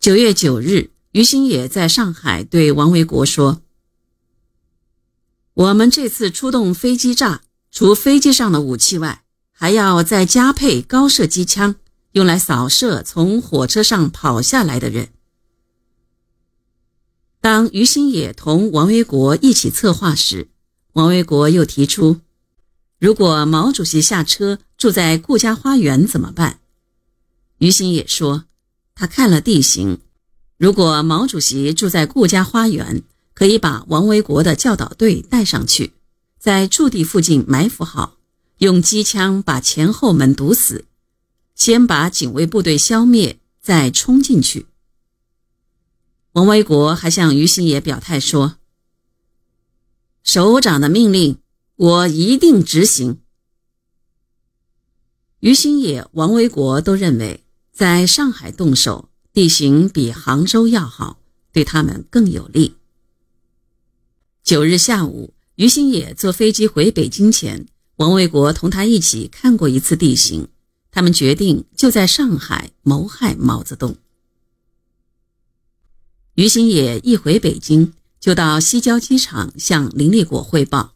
九月九日，于新野在上海对王维国说：“我们这次出动飞机炸，除飞机上的武器外，还要再加配高射机枪，用来扫射从火车上跑下来的人。”当于新野同王维国一起策划时，王维国又提出：“如果毛主席下车住在顾家花园怎么办？”于新野说。他看了地形，如果毛主席住在顾家花园，可以把王维国的教导队带上去，在驻地附近埋伏好，用机枪把前后门堵死，先把警卫部队消灭，再冲进去。王维国还向于新野表态说：“首长的命令，我一定执行。”于新野、王维国都认为。在上海动手，地形比杭州要好，对他们更有利。九日下午，于新野坐飞机回北京前，王卫国同他一起看过一次地形，他们决定就在上海谋害毛泽东。于新野一回北京，就到西郊机场向林立果汇报。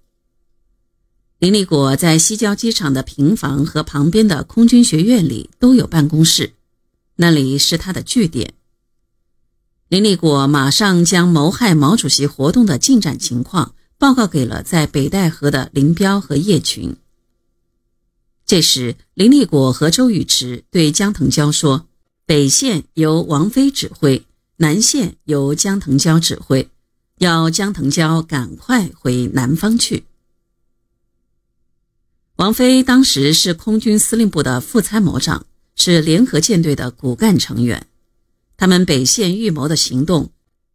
林立果在西郊机场的平房和旁边的空军学院里都有办公室。那里是他的据点。林立果马上将谋害毛主席活动的进展情况报告给了在北戴河的林彪和叶群。这时，林立果和周宇驰对江腾蛟说：“北线由王飞指挥，南线由江腾蛟指挥，要江腾蛟赶快回南方去。”王菲当时是空军司令部的副参谋长。是联合舰队的骨干成员，他们北线预谋的行动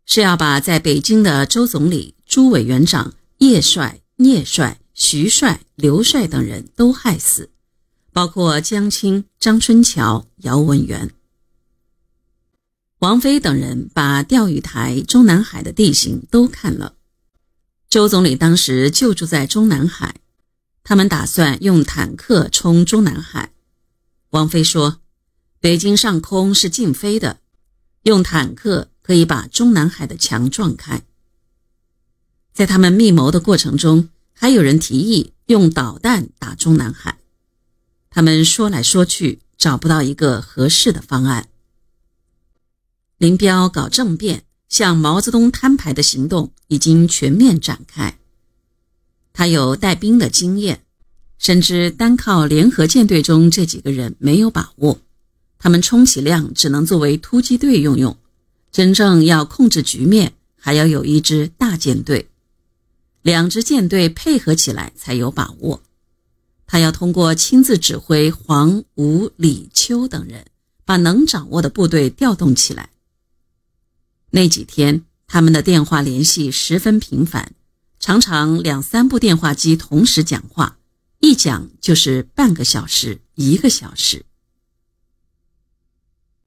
是要把在北京的周总理、朱委员长、叶帅、聂帅、徐帅、刘帅等人都害死，包括江青、张春桥、姚文元、王飞等人，把钓鱼台、中南海的地形都看了。周总理当时就住在中南海，他们打算用坦克冲中南海。王菲说：“北京上空是禁飞的，用坦克可以把中南海的墙撞开。”在他们密谋的过程中，还有人提议用导弹打中南海。他们说来说去，找不到一个合适的方案。林彪搞政变、向毛泽东摊牌的行动已经全面展开，他有带兵的经验。深知单靠联合舰队中这几个人没有把握，他们充其量只能作为突击队用用。真正要控制局面，还要有一支大舰队，两支舰队配合起来才有把握。他要通过亲自指挥黄、吴、李、邱等人，把能掌握的部队调动起来。那几天，他们的电话联系十分频繁，常常两三部电话机同时讲话。讲就是半个小时，一个小时。